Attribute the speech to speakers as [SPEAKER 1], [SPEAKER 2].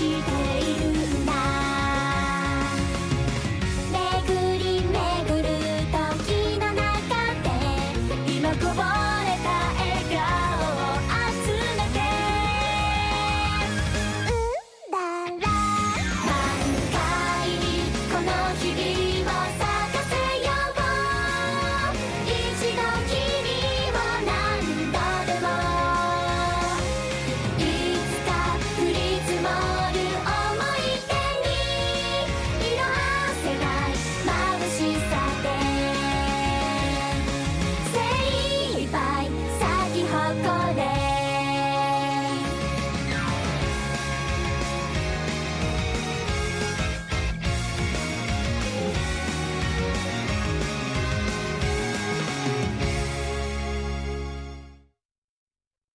[SPEAKER 1] した